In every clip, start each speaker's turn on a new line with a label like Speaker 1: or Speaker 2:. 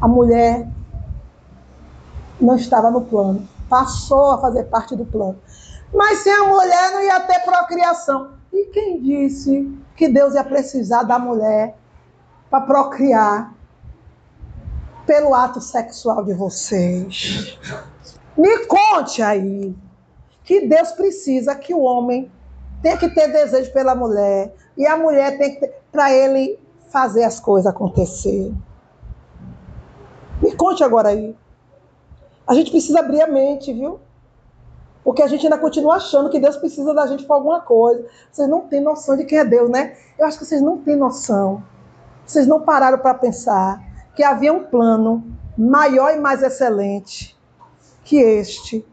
Speaker 1: A mulher não estava no plano, passou a fazer parte do plano. Mas sem a mulher não ia ter procriação. E quem disse que Deus ia precisar da mulher para procriar pelo ato sexual de vocês? Me conte aí que Deus precisa que o homem tenha que ter desejo pela mulher e a mulher tem que ter para ele fazer as coisas acontecer. Conte agora aí. A gente precisa abrir a mente, viu? Porque a gente ainda continua achando que Deus precisa da gente para alguma coisa. Vocês não têm noção de quem é Deus, né? Eu acho que vocês não têm noção. Vocês não pararam para pensar que havia um plano maior e mais excelente que este,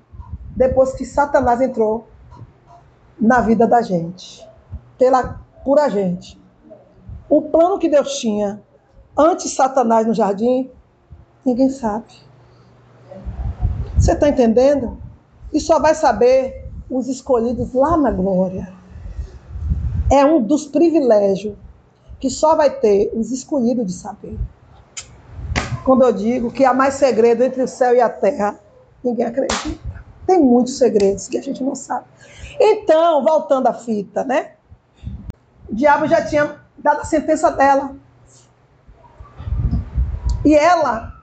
Speaker 1: depois que Satanás entrou na vida da gente, pela, por a gente. O plano que Deus tinha antes Satanás no jardim, ninguém sabe. Você está entendendo? E só vai saber os escolhidos lá na glória. É um dos privilégios que só vai ter os escolhidos de saber. Quando eu digo que há mais segredo entre o céu e a terra, ninguém acredita. Tem muitos segredos que a gente não sabe. Então, voltando à fita, né? O diabo já tinha dado a sentença dela. E ela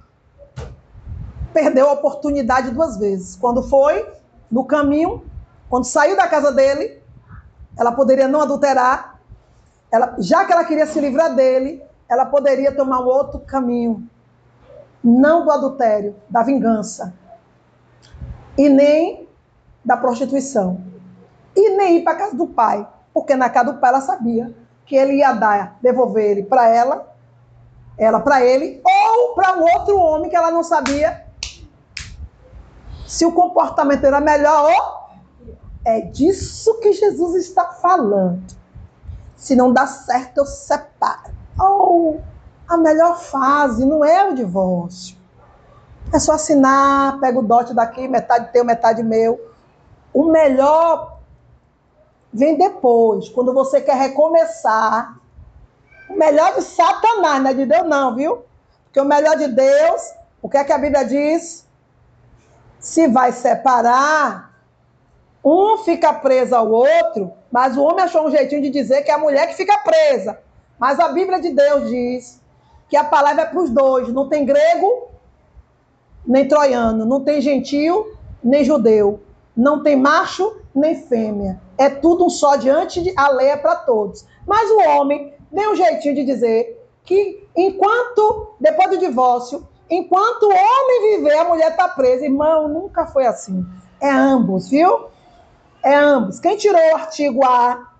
Speaker 1: perdeu a oportunidade duas vezes. Quando foi no caminho, quando saiu da casa dele, ela poderia não adulterar. Ela, já que ela queria se livrar dele, ela poderia tomar um outro caminho. Não do adultério, da vingança. E nem da prostituição. E nem ir para casa do pai. Porque na casa do pai ela sabia que ele ia dar, devolver ele para ela, ela para ele, ou para um outro homem que ela não sabia se o comportamento era melhor ou. É disso que Jesus está falando. Se não dá certo, eu separo. Oh, a melhor fase não é o divórcio. É só assinar, pega o dote daqui, metade teu, metade meu. O melhor vem depois, quando você quer recomeçar. O melhor de Satanás, não é de Deus, não, viu? Porque o melhor de Deus, o que é que a Bíblia diz? Se vai separar, um fica preso ao outro, mas o homem achou um jeitinho de dizer que é a mulher que fica presa. Mas a Bíblia de Deus diz que a palavra é para os dois, não tem grego nem troiano, não tem gentil nem judeu, não tem macho nem fêmea. É tudo um só diante de a lei é para todos. Mas o homem deu um jeitinho de dizer que enquanto, depois do divórcio, enquanto o homem viver, a mulher está presa. Irmão, nunca foi assim. É ambos, viu? É ambos. Quem tirou o artigo A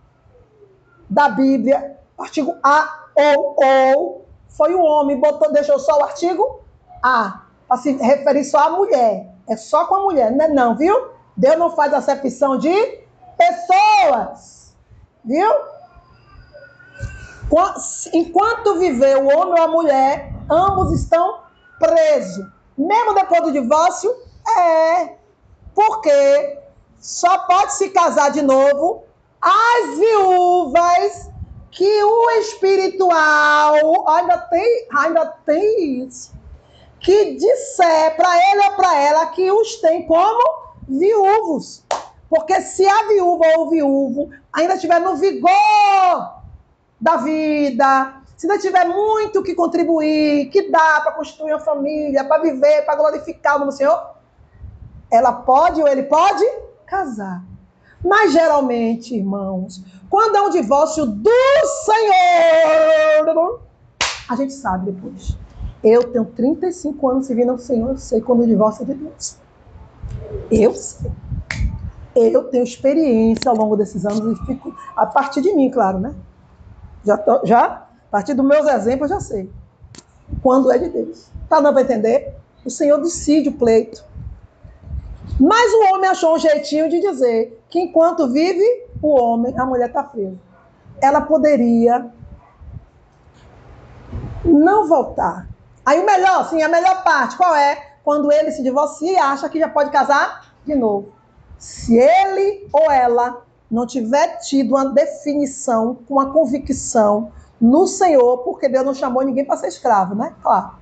Speaker 1: da Bíblia, artigo A ou ou, foi o homem, botou, deixou só o artigo A, para se referir só à mulher. É só com a mulher, não é não, viu? Deus não faz acepção de pessoas. Viu? Enquanto viver o homem ou a mulher, ambos estão presos. Mesmo depois do divórcio, é. Porque só pode se casar de novo as viúvas que o espiritual ainda tem, ainda tem isso. Que disser para ele ou para ela que os tem como viúvos. Porque se a viúva ou o viúvo ainda estiver no vigor da vida, se ainda tiver muito que contribuir, que dá para constituir uma família, para viver, para glorificar o nome do Senhor, ela pode ou ele pode casar. Mas geralmente, irmãos, quando é um divórcio do Senhor, a gente sabe depois. Eu tenho 35 anos servindo ao Senhor, eu sei quando o divórcio é de Deus. Eu sei. Eu tenho experiência ao longo desses anos e fico, a partir de mim, claro, né? Já, tô, já partir dos meus exemplos, eu já sei. Quando é de Deus. Tá dando para entender? O Senhor decide o pleito. Mas o homem achou um jeitinho de dizer que enquanto vive o homem, a mulher está presa. Ela poderia não voltar. Aí o melhor, sim, a melhor parte, qual é? quando ele se divorcia e acha que já pode casar de novo. Se ele ou ela não tiver tido uma definição, uma convicção no Senhor, porque Deus não chamou ninguém para ser escravo, né? Claro.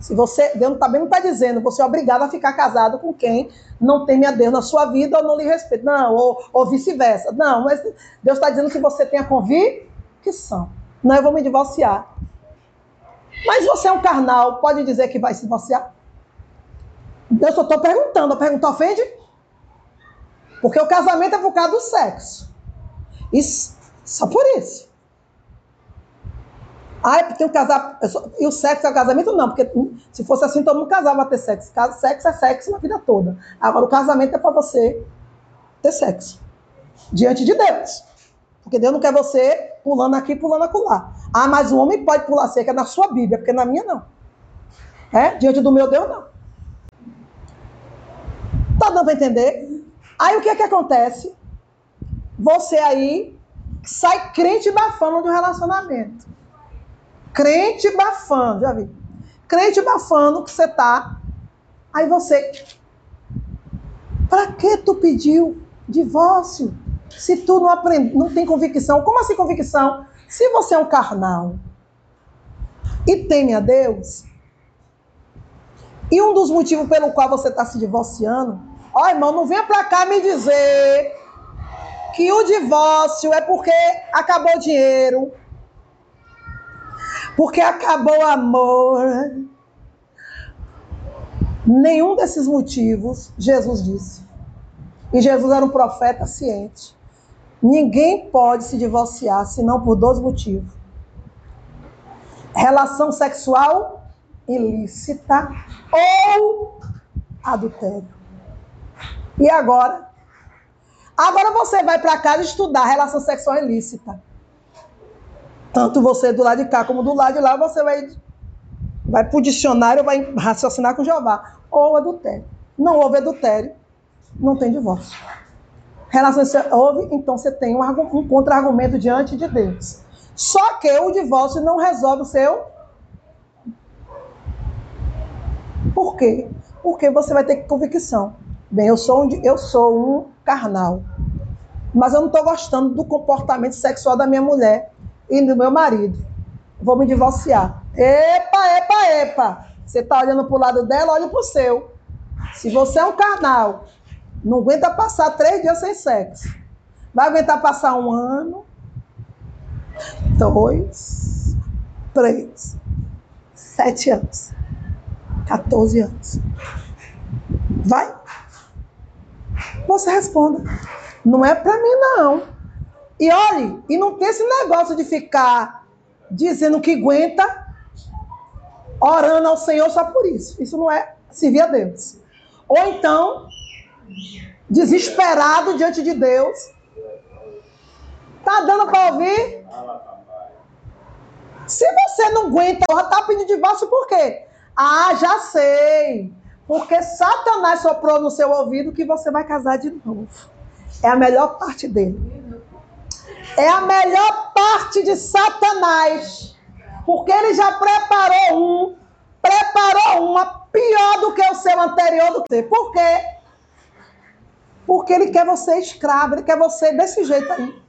Speaker 1: Se você, Deus também não está dizendo, você é obrigado a ficar casado com quem não teme a Deus na sua vida ou não lhe respeita. Não, ou, ou vice-versa. Não, mas Deus está dizendo que você tenha convicção. Não, eu vou me divorciar. Mas você é um carnal, pode dizer que vai se divorciar? Eu só estou perguntando. A pergunta ofende? Porque o casamento é por causa do sexo. Isso, só por isso. Ah, é porque o casar. E o sexo é o casamento? Não, porque se fosse assim, todo mundo casava ter sexo. Sexo é sexo na vida toda. Agora, o casamento é para você ter sexo. Diante de Deus. Porque Deus não quer você pulando aqui, pulando acolá. Ah, mas o homem pode pular cerca na sua Bíblia, porque na minha não. É? Diante do meu Deus, não. Tá dando para entender? Aí o que é que acontece? Você aí sai crente bafando do relacionamento. Crente bafando, já vi. Crente bafando que você tá. Aí você. Pra que tu pediu divórcio? Se tu não aprende, não tem convicção. Como assim convicção? Se você é um carnal e teme a Deus, e um dos motivos pelo qual você está se divorciando, ó irmão, não venha para cá me dizer que o divórcio é porque acabou o dinheiro, porque acabou o amor. Nenhum desses motivos Jesus disse. E Jesus era um profeta ciente. Ninguém pode se divorciar senão por dois motivos: relação sexual ilícita ou adultério. E agora? Agora você vai para casa estudar relação sexual ilícita. Tanto você do lado de cá como do lado de lá, você vai, vai para o dicionário, vai raciocinar com Jeová. Ou adultério. Não houve adultério, não tem divórcio. Relação houve, então você tem um, um contra-argumento diante de Deus. Só que o divórcio não resolve o seu. Por quê? Porque você vai ter convicção. Bem, eu sou um, eu sou um carnal. Mas eu não estou gostando do comportamento sexual da minha mulher e do meu marido. Vou me divorciar. Epa, epa, epa. Você está olhando para o lado dela, olhe para o seu. Se você é um carnal, não aguenta passar três dias sem sexo. Vai aguentar passar um ano, dois, três, sete anos, 14 anos. Vai? Você responda. Não é para mim, não. E olhe, e não tem esse negócio de ficar dizendo que aguenta, orando ao Senhor só por isso. Isso não é servir a Deus. Ou então, desesperado diante de Deus. Tá dando para ouvir? Se você não aguenta, tá pedindo divórcio por quê? Ah, já sei. Porque Satanás soprou no seu ouvido que você vai casar de novo. É a melhor parte dele. É a melhor parte de Satanás. Porque ele já preparou um, preparou uma pior do que o seu anterior do que. Por quê? Porque ele quer você escravo, ele quer você desse jeito aí.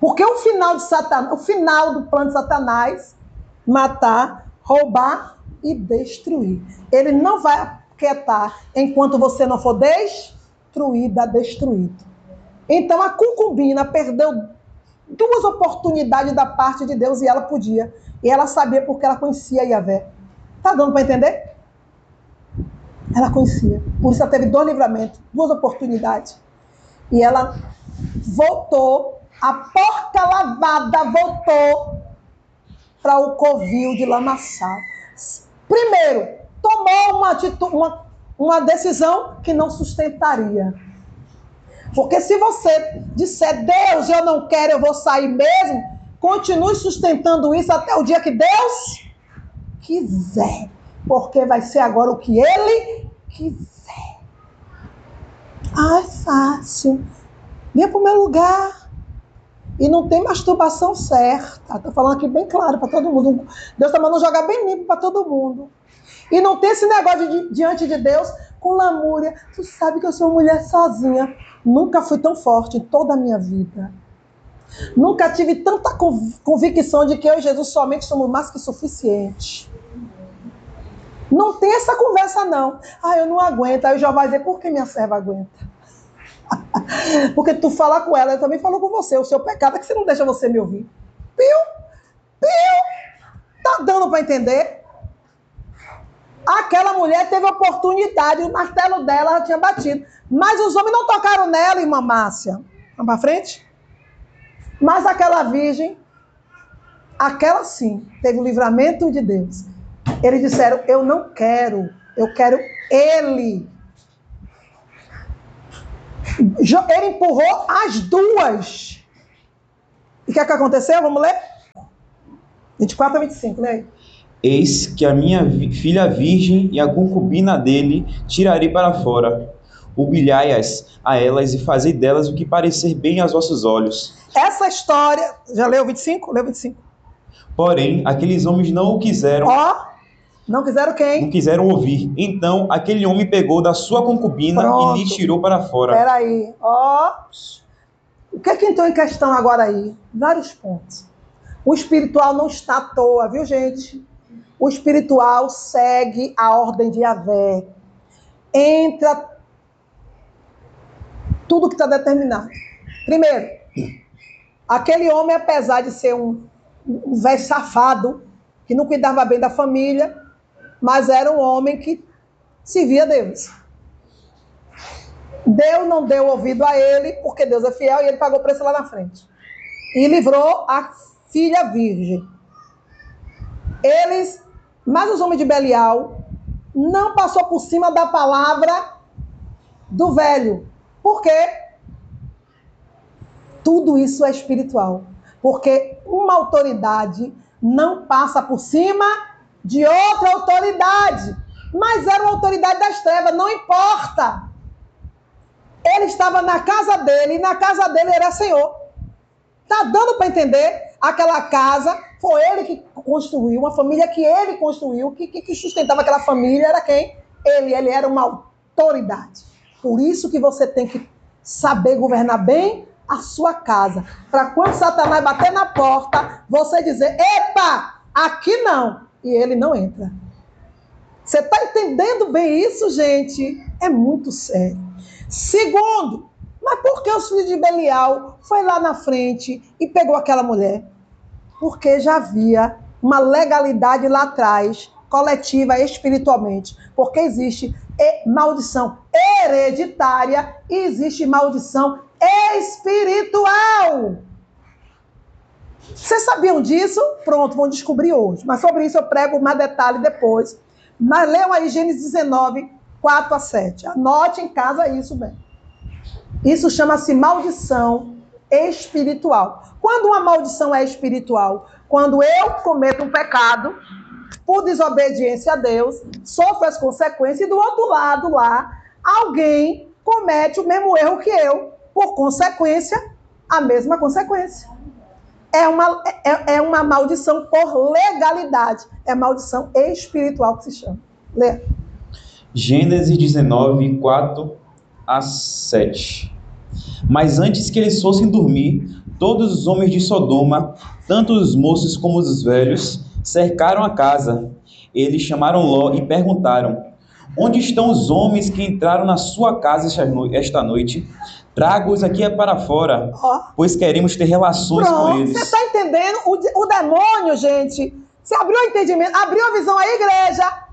Speaker 1: Porque o final de Satanás, o final do plano de Satanás, matar, roubar e destruir. Ele não vai quietar enquanto você não for destruída, destruído. Então a concubina perdeu duas oportunidades da parte de Deus e ela podia. E ela sabia porque ela conhecia Yahvé. Tá dando para entender? Ela conhecia. Por isso ela teve dois livramentos, duas oportunidades. E ela voltou, a porca lavada voltou para o covil de lamaçal. Primeiro, tomou uma, uma, uma decisão que não sustentaria. Porque se você disser, Deus, eu não quero, eu vou sair mesmo, continue sustentando isso até o dia que Deus quiser. Porque vai ser agora o que Ele quiser. Ah, é fácil. Venha para o meu lugar. E não tem masturbação certa. Estou falando aqui bem claro para todo mundo. Deus está mandando jogar bem limpo para todo mundo. E não tem esse negócio de, diante de Deus com lamúria. Tu sabe que eu sou mulher sozinha. Nunca fui tão forte em toda a minha vida. Nunca tive tanta convicção de que eu e Jesus somente somos mais que suficientes. Não tem essa conversa, não. Ah, eu não aguento. Aí o Jó vai dizer, por que minha serva aguenta? Porque tu fala com ela, eu também falo com você. O seu pecado é que você não deixa você me ouvir. Piu! Piu! Tá dando para entender? Aquela mulher teve oportunidade, o martelo dela tinha batido. Mas os homens não tocaram nela, irmã Márcia. Vamos para frente? Mas aquela virgem, aquela sim, teve o livramento de Deus. Eles disseram: Eu não quero, eu quero ele. Ele empurrou as duas. E o que, é que aconteceu? Vamos ler? 24 a 25, lê
Speaker 2: Eis que a minha filha virgem e a concubina dele tirarei para fora. Humilhai-as a elas e fazei delas o que parecer bem aos vossos olhos.
Speaker 1: Essa história. Já leu 25? Leu 25.
Speaker 2: Porém, aqueles homens não o quiseram.
Speaker 1: Ó, oh, não quiseram quem?
Speaker 2: Não quiseram ouvir. Então, aquele homem pegou da sua concubina Pronto. e lhe tirou para fora.
Speaker 1: Peraí, ó. O que é que entrou em questão agora aí? Vários pontos. O espiritual não está à toa, viu, gente? O espiritual segue a ordem de Yahvé. Entra tudo que está determinado. Primeiro, aquele homem, apesar de ser um, um velho safado, que não cuidava bem da família, mas era um homem que servia a Deus. Deus não deu ouvido a ele, porque Deus é fiel e ele pagou o preço lá na frente. E livrou a filha virgem. Eles, mas os homens de Belial não passou por cima da palavra do velho. Por quê? Tudo isso é espiritual. Porque uma autoridade não passa por cima de outra autoridade. Mas era uma autoridade das trevas, não importa. Ele estava na casa dele e na casa dele era Senhor. Tá dando para entender? Aquela casa foi ele que construiu, uma família que ele construiu, que, que, que sustentava aquela família era quem? Ele, ele era uma autoridade. Por isso que você tem que saber governar bem a sua casa. Para quando Satanás bater na porta, você dizer: epa, aqui não e ele não entra. Você está entendendo bem isso, gente? É muito sério. Segundo, mas por que os filhos de Belial foi lá na frente e pegou aquela mulher? Porque já havia uma legalidade lá atrás, coletiva espiritualmente. Porque existe maldição hereditária e existe maldição espiritual. Vocês sabiam disso? Pronto, vão descobrir hoje. Mas sobre isso eu prego mais detalhe depois. Mas leiam aí Gênesis 19, 4 a 7. Anote em casa isso bem. Isso chama-se maldição espiritual. Quando uma maldição é espiritual? Quando eu cometo um pecado por desobediência a Deus, sofro as consequências e do outro lado lá, alguém comete o mesmo erro que eu, por consequência, a mesma consequência é uma, é, é uma maldição por legalidade. É maldição espiritual que se chama. Lê.
Speaker 2: Gênesis 19, 4 a 7. Mas antes que eles fossem dormir, todos os homens de Sodoma, tanto os moços como os velhos, cercaram a casa. Eles chamaram Ló e perguntaram: Onde estão os homens que entraram na sua casa esta noite? Traga-os aqui para fora, pois queremos ter relações Pronto, com eles.
Speaker 1: Você está entendendo? O, o demônio, gente, você abriu o entendimento, abriu a visão à igreja.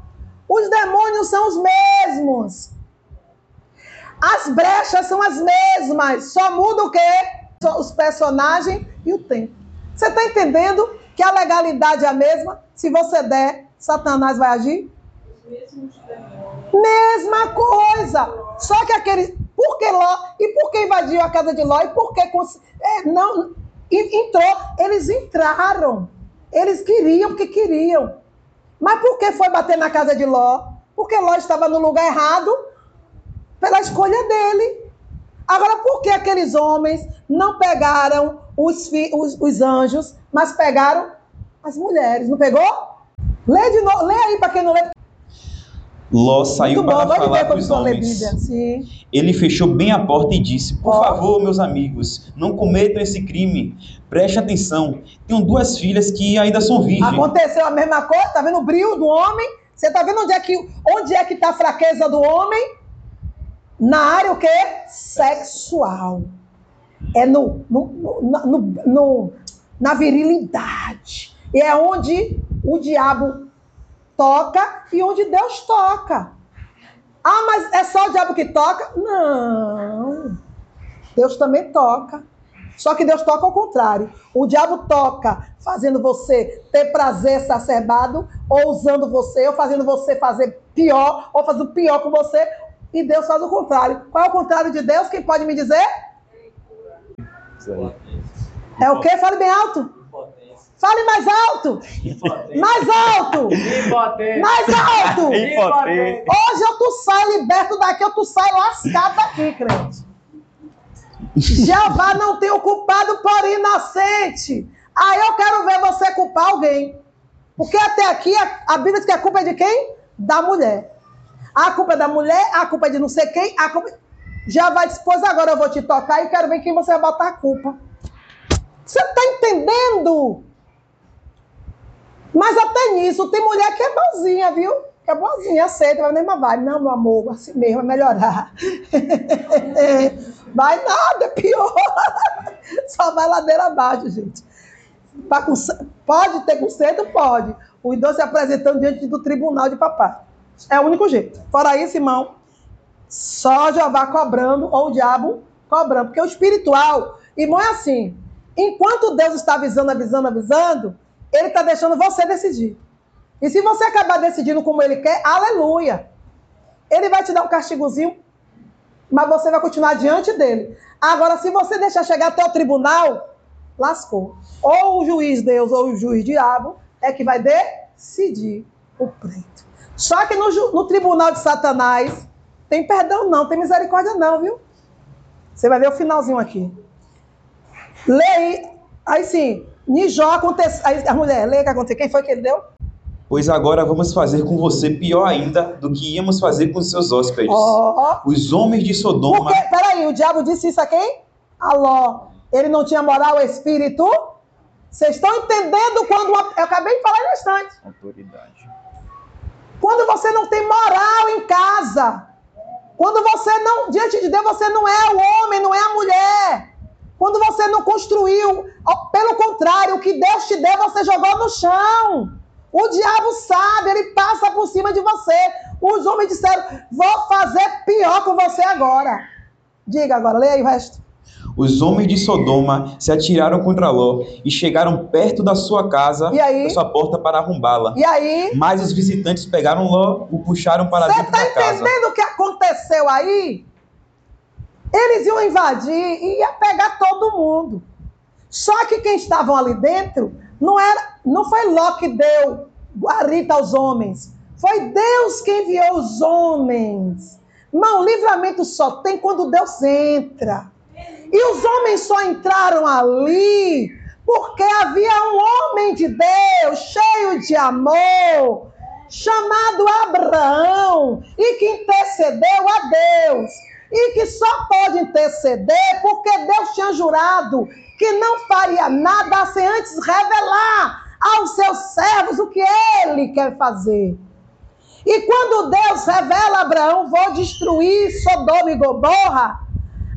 Speaker 1: Os demônios são os mesmos. As brechas são as mesmas. Só muda o quê? Os personagens e o tempo. Você está entendendo que a legalidade é a mesma? Se você der, Satanás vai agir? Mesma coisa. Só que aquele. Por que Ló? E por que invadiu a casa de Ló? E por que é, não entrou? Eles entraram. Eles queriam porque queriam. Mas por que foi bater na casa de Ló? Porque Ló estava no lugar errado pela escolha dele. Agora, por que aqueles homens não pegaram os, os, os anjos, mas pegaram as mulheres? Não pegou? Lê de novo, lê aí para quem não lê.
Speaker 2: Ló saiu para falar com os homens. Ele fechou bem a porta e disse: Por favor, meus amigos, não cometam esse crime. Preste atenção. Tenho duas filhas que ainda são virgens.
Speaker 1: Aconteceu a mesma coisa, tá vendo o brilho do homem? Você está vendo onde é que onde é que está a fraqueza do homem? Na área o quê? Sexual. É no, no, no, no, na virilidade. E é onde o diabo toca e onde Deus toca. Ah, mas é só o diabo que toca? Não. Deus também toca. Só que Deus toca ao contrário. O diabo toca fazendo você ter prazer exacerbado, ou usando você, ou fazendo você fazer pior, ou fazendo pior com você. E Deus faz o contrário. Qual é o contrário de Deus? Quem pode me dizer? É o quê? Fale bem alto. Fale mais alto! Mais alto! Mais alto! Hoje eu tu sai liberto daqui, eu tu sai lascado daqui, crente. Jeová não tem o culpado por inocente. Aí eu quero ver você culpar alguém. Porque até aqui a, Bíblia diz que a culpa é de quem? Da mulher. A culpa é da mulher, a culpa é de não sei quem, a culpa. Jeová disse, pois agora eu vou te tocar e quero ver quem você vai botar a culpa. Você está entendendo? Mas até nisso, tem mulher que é boazinha, viu? Que é boazinha, aceita, vai nem vai. Não, meu amor, assim mesmo, vai melhorar. vai nada, é pior. Só vai ladeira abaixo, gente. Pode ter conserto? Pode. O idoso se apresentando diante do tribunal de papai. É o único jeito. Fora isso, irmão, só Jeová cobrando ou o diabo cobrando. Porque o espiritual, irmão, é assim. Enquanto Deus está avisando, avisando, avisando, ele está deixando você decidir. E se você acabar decidindo como ele quer, aleluia. Ele vai te dar um castigozinho, mas você vai continuar diante dele. Agora, se você deixar chegar até o tribunal, lascou. Ou o juiz Deus ou o juiz diabo é que vai decidir o pleito. Só que no, no tribunal de Satanás, tem perdão não, tem misericórdia não, viu? Você vai ver o finalzinho aqui. Leia, aí sim, Nijó aconteceu. A mulher, leia o que aconteceu. Quem foi que ele deu?
Speaker 2: Pois agora vamos fazer com você pior ainda do que íamos fazer com os seus hóspedes. Oh. Os homens de Sodoma.
Speaker 1: Porque, peraí, o diabo disse isso a quem? Aló. Ele não tinha moral espírito? Vocês estão entendendo quando. Uma... Eu acabei de falar em instante.
Speaker 2: Autoridade.
Speaker 1: Quando você não tem moral em casa. Quando você não. Diante de Deus, você não é o homem, não é a mulher. Quando você não construiu, pelo contrário, o que Deus te deu, você jogou no chão. O diabo sabe, ele passa por cima de você. Os homens disseram: Vou fazer pior com você agora. Diga agora, leia aí o resto.
Speaker 2: Os homens de Sodoma se atiraram contra Ló e chegaram perto da sua casa, da sua porta para arrombá-la.
Speaker 1: E aí?
Speaker 2: Mas os visitantes pegaram Ló, o puxaram para dentro tá da casa. Você
Speaker 1: está entendendo o que aconteceu aí? Eles iam invadir e ia pegar todo mundo. Só que quem estavam ali dentro não era, não foi Ló que deu guarita aos homens. Foi Deus quem enviou os homens. Não, livramento só tem quando Deus entra. E os homens só entraram ali porque havia um homem de Deus, cheio de amor, chamado Abraão, e que intercedeu a Deus e que só pode interceder porque Deus tinha jurado que não faria nada sem antes revelar aos seus servos o que ele quer fazer. E quando Deus revela a Abraão, vou destruir Sodoma e Gomorra,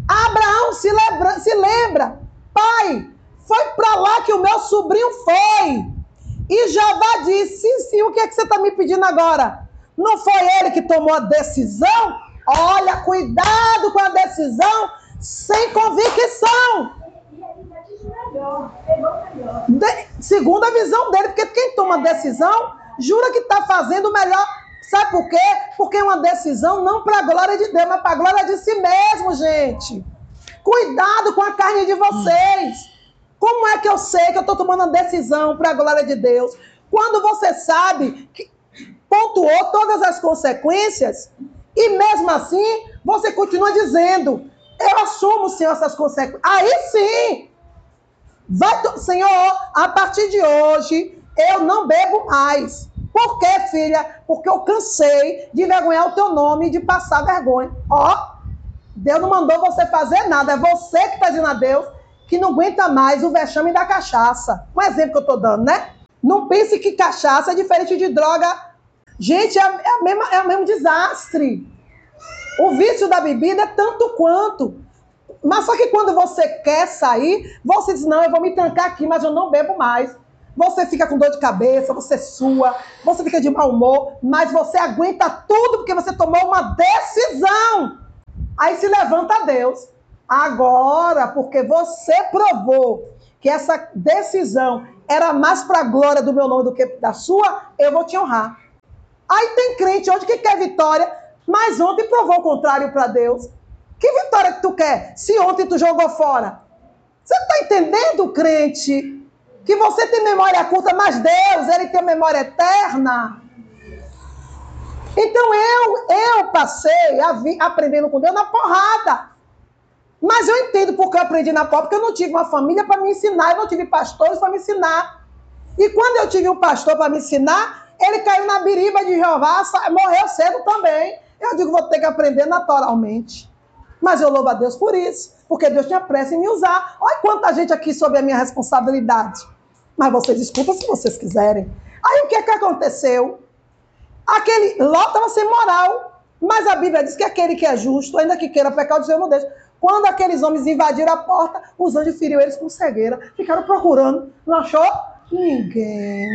Speaker 1: Abraão se lembra, se lembra pai, foi para lá que o meu sobrinho foi. E Jeová disse, sim, sim, o que, é que você está me pedindo agora? Não foi ele que tomou a decisão? Olha, cuidado com a decisão sem convicção. De, segundo a visão dele, porque quem toma decisão jura que está fazendo o melhor. Sabe por quê? Porque é uma decisão não para a glória de Deus, mas para a glória de si mesmo, gente. Cuidado com a carne de vocês. Como é que eu sei que eu estou tomando uma decisão para a glória de Deus? Quando você sabe que pontuou todas as consequências e mesmo assim, você continua dizendo: Eu assumo, Senhor, essas consequências. Aí sim, vai, Senhor, a partir de hoje, eu não bebo mais. Por quê, filha? Porque eu cansei de envergonhar o teu nome e de passar vergonha. Ó, Deus não mandou você fazer nada. É você que está dizendo a Deus que não aguenta mais o vexame da cachaça. Um exemplo que eu estou dando, né? Não pense que cachaça é diferente de droga Gente, é, é, mesma, é o mesmo desastre. O vício da bebida é tanto quanto. Mas só que quando você quer sair, você diz: não, eu vou me trancar aqui, mas eu não bebo mais. Você fica com dor de cabeça, você sua, você fica de mau humor, mas você aguenta tudo porque você tomou uma decisão. Aí se levanta Deus. Agora, porque você provou que essa decisão era mais para a glória do meu nome do que da sua, eu vou te honrar. Aí tem crente hoje que quer vitória, mas ontem provou o contrário para Deus. Que vitória que tu quer se ontem tu jogou fora? Você está entendendo, crente? Que você tem memória curta, mas Deus, ele tem memória eterna. Então eu, eu passei a vi, aprendendo com Deus na porrada. Mas eu entendo porque eu aprendi na porrada, porque eu não tive uma família para me ensinar, eu não tive pastores para me ensinar. E quando eu tive um pastor para me ensinar, ele caiu na biriba de Jeová, morreu cedo também. Eu digo, vou ter que aprender naturalmente. Mas eu louvo a Deus por isso, porque Deus tinha pressa em me usar. Olha quanta gente aqui sob a minha responsabilidade. Mas vocês desculpa se vocês quiserem. Aí o que é que aconteceu? Aquele Ló estava sem moral, mas a Bíblia diz que aquele que é justo, ainda que queira pecar, o Senhor não deixa. Quando aqueles homens invadiram a porta, os anjos feriram eles com cegueira. Ficaram procurando. Não achou? Ninguém.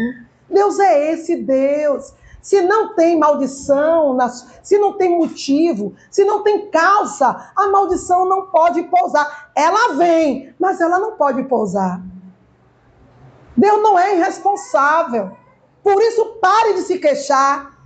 Speaker 1: Deus é esse Deus. Se não tem maldição, se não tem motivo, se não tem causa, a maldição não pode pousar. Ela vem, mas ela não pode pousar. Deus não é irresponsável. Por isso, pare de se queixar.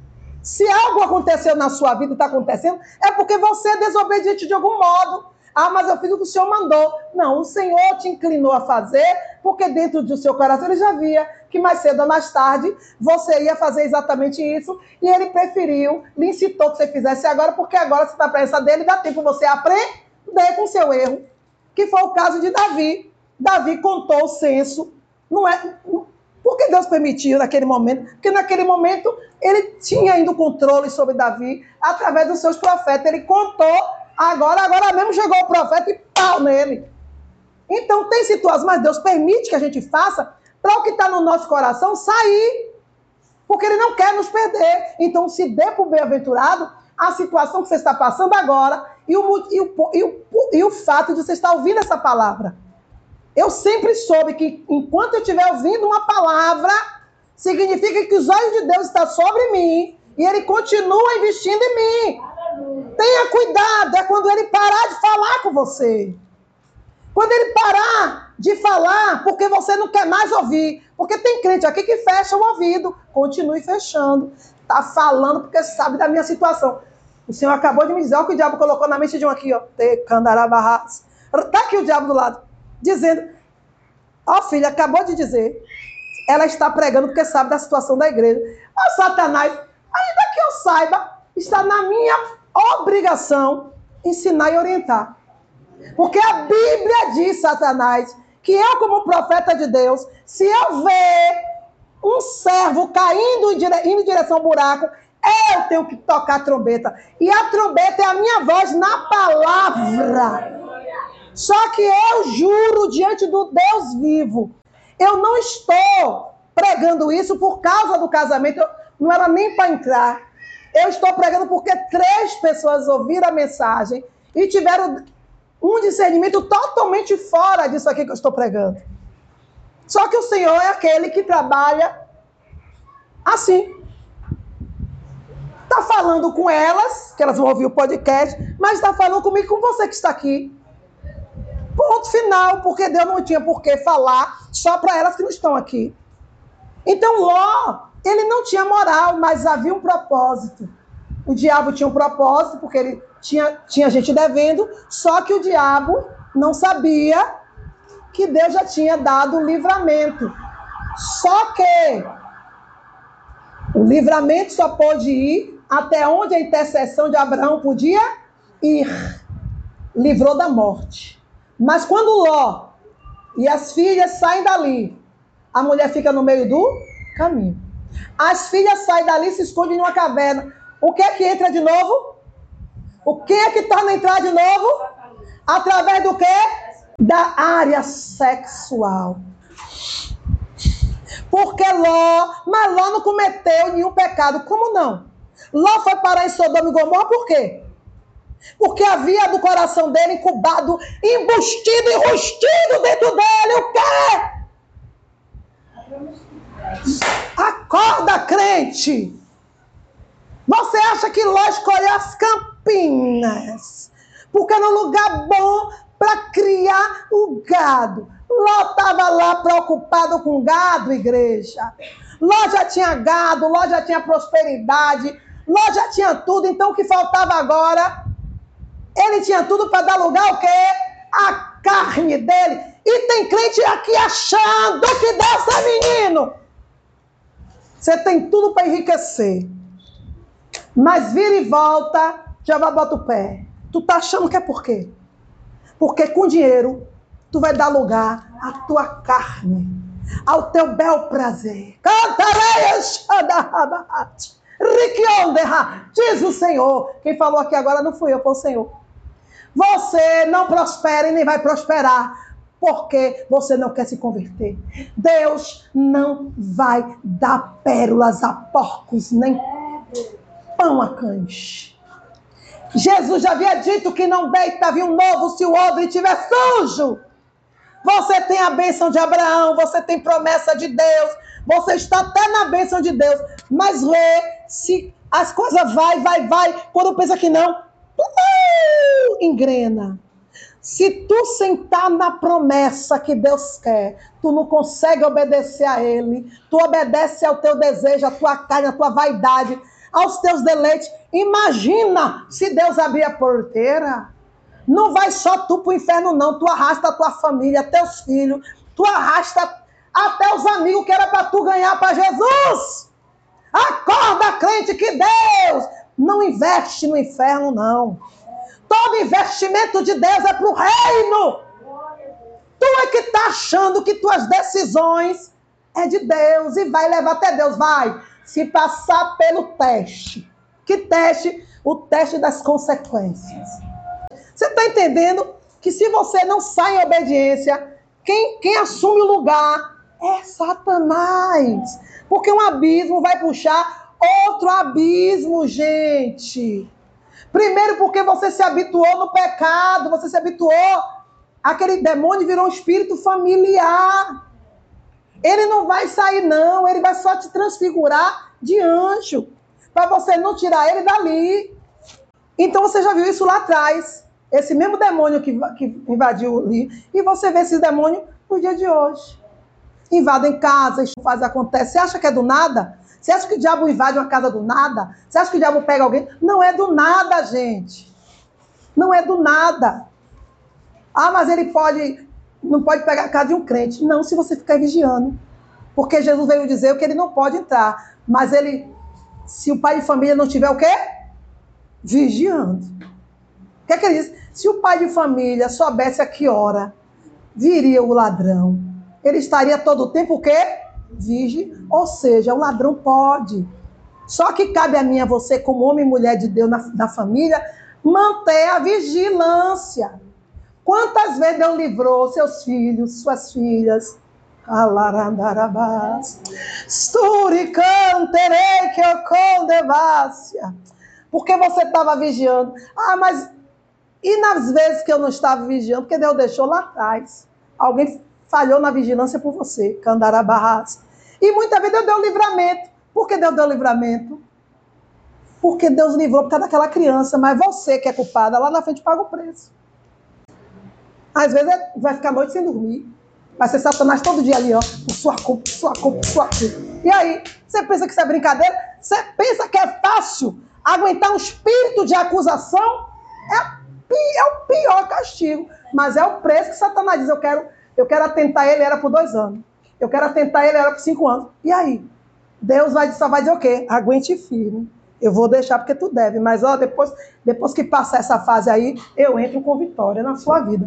Speaker 1: Se algo aconteceu na sua vida está acontecendo, é porque você é desobediente de algum modo. Ah, mas eu fiz o que o Senhor mandou. Não, o Senhor te inclinou a fazer, porque dentro do seu coração ele já via que mais cedo ou mais tarde você ia fazer exatamente isso, e ele preferiu, lhe incitou que você fizesse agora, porque agora você está presença dele, dá tempo você aprender com o seu erro, que foi o caso de Davi. Davi contou o censo não é. Por que Deus permitiu naquele momento? Porque naquele momento ele tinha ainda o controle sobre Davi através dos seus profetas. Ele contou, agora, agora mesmo chegou o profeta e pau nele. Então tem situações, mas Deus permite que a gente faça para o que está no nosso coração sair. Porque ele não quer nos perder. Então se dê para o bem-aventurado a situação que você está passando agora e o, e, o, e, o, e o fato de você estar ouvindo essa palavra. Eu sempre soube que enquanto eu estiver ouvindo uma palavra, significa que os olhos de Deus estão sobre mim e ele continua investindo em mim. Tenha cuidado, é quando ele parar de falar com você. Quando ele parar de falar, porque você não quer mais ouvir. Porque tem crente aqui que fecha o ouvido. Continue fechando. Está falando porque sabe da minha situação. O Senhor acabou de me dizer, olha o que o diabo colocou na mente de um aqui, ó. Está aqui o diabo do lado dizendo: Ó, oh, filha, acabou de dizer. Ela está pregando porque sabe da situação da igreja. Ó, oh, Satanás, ainda que eu saiba, está na minha obrigação ensinar e orientar. Porque a Bíblia diz, Satanás, que eu, como profeta de Deus, se eu ver um servo caindo em, dire... indo em direção ao buraco, eu tenho que tocar a trombeta. E a trombeta é a minha voz na palavra. Só que eu juro diante do Deus vivo, eu não estou pregando isso por causa do casamento, eu, não era nem para entrar. Eu estou pregando porque três pessoas ouviram a mensagem e tiveram um discernimento totalmente fora disso aqui que eu estou pregando. Só que o Senhor é aquele que trabalha assim. Está falando com elas, que elas vão ouvir o podcast, mas está falando comigo, com você que está aqui. Ponto final, porque Deus não tinha por que falar só para elas que não estão aqui. Então Ló, ele não tinha moral, mas havia um propósito. O diabo tinha um propósito, porque ele tinha, tinha gente devendo, só que o diabo não sabia que Deus já tinha dado o livramento. Só que o livramento só pôde ir até onde a intercessão de Abraão podia ir. Livrou da morte. Mas quando Ló e as filhas saem dali, a mulher fica no meio do caminho. As filhas saem dali e se escondem numa caverna. O que é que entra de novo? O que é que torna entrar de novo? Através do quê? Da área sexual. Porque Ló, mas Ló não cometeu nenhum pecado. Como não? Ló foi parar em Sodoma e Gomorra por quê? Porque havia do coração dele incubado, embustido, enrustido dentro dele o quê? Acorda, crente! Você acha que Ló escolheu as campinas? Porque no lugar bom para criar o gado. Ló estava lá preocupado com gado, igreja. Ló já tinha gado, Ló já tinha prosperidade, Ló já tinha tudo. Então o que faltava agora? Ele tinha tudo para dar lugar ao quê? A carne dele. E tem crente aqui achando que Deus é menino. Você tem tudo para enriquecer. Mas vira e volta, já vai botar o pé. Tu tá achando que é por quê? Porque com dinheiro tu vai dar lugar à tua carne, ao teu bel prazer. Diz o Senhor. Quem falou aqui agora não fui eu, foi o Senhor. Você não prospera e nem vai prosperar porque você não quer se converter. Deus não vai dar pérolas a porcos, nem pão a cães. Jesus já havia dito que não deita um novo se o odre estiver sujo. Você tem a bênção de Abraão, você tem promessa de Deus, você está até na bênção de Deus, mas lê se as coisas vai, vai, vai, quando pensa que não, engrena. Se tu sentar na promessa que Deus quer, tu não consegue obedecer a Ele, tu obedece ao teu desejo, à tua carne, à tua vaidade, aos teus deleites. Imagina se Deus abrir a porteira. Não vai só tu para o inferno, não. Tu arrasta a tua família, teus filhos, tu arrasta até os amigos que era para tu ganhar para Jesus. Acorda, crente, que Deus não investe no inferno, não. Todo investimento de Deus é para o reino. Tu é que está achando que tuas decisões é de Deus e vai levar até Deus. Vai se passar pelo teste. Que teste? O teste das consequências. Você está entendendo que se você não sai em obediência, quem, quem assume o lugar é Satanás. Porque um abismo vai puxar outro abismo, gente. Primeiro, porque você se habituou no pecado, você se habituou. Aquele demônio virou um espírito familiar. Ele não vai sair, não. Ele vai só te transfigurar de anjo. Para você não tirar ele dali. Então você já viu isso lá atrás. Esse mesmo demônio que, que invadiu ali. E você vê esse demônio no dia de hoje. Invadem casas, faz acontece. Você acha que é do nada? Você acha que o diabo invade uma casa do nada? Você acha que o diabo pega alguém? Não é do nada, gente. Não é do nada. Ah, mas ele pode não pode pegar a casa de um crente. Não, se você ficar vigiando. Porque Jesus veio dizer que ele não pode entrar. Mas ele, se o pai de família não tiver o quê? Vigiando. O que é que ele diz? Se o pai de família soubesse a que hora viria o ladrão, ele estaria todo o tempo o quê? Vige. Ou seja, o ladrão pode. Só que cabe a mim, a você, como homem e mulher de Deus na, na família, manter a vigilância. Quantas vezes Deus livrou seus filhos, suas filhas? Alarandarabás. Sturicanterei que eu condevácia. Porque você estava vigiando. Ah, mas e nas vezes que eu não estava vigiando? Porque Deus deixou lá atrás. Alguém falhou na vigilância por você. Candarabarras. E muitas vezes Deus deu livramento. Por que Deus deu livramento? Porque Deus livrou por causa daquela criança. Mas você que é culpada, lá na frente paga o preço. Às vezes é, vai ficar a noite sem dormir. Vai ser Satanás todo dia ali, ó. Por sua culpa, por sua culpa, por sua culpa. E aí, você pensa que isso é brincadeira? Você pensa que é fácil aguentar um espírito de acusação? É, é o pior castigo. Mas é o preço que Satanás diz. Eu quero, eu quero atentar ele, era por dois anos. Eu quero atentar ele, era por cinco anos. E aí? Deus vai, só vai dizer o quê? Aguente firme. Eu vou deixar porque tu deve. Mas ó, depois, depois que passar essa fase aí, eu entro com vitória na sua vida.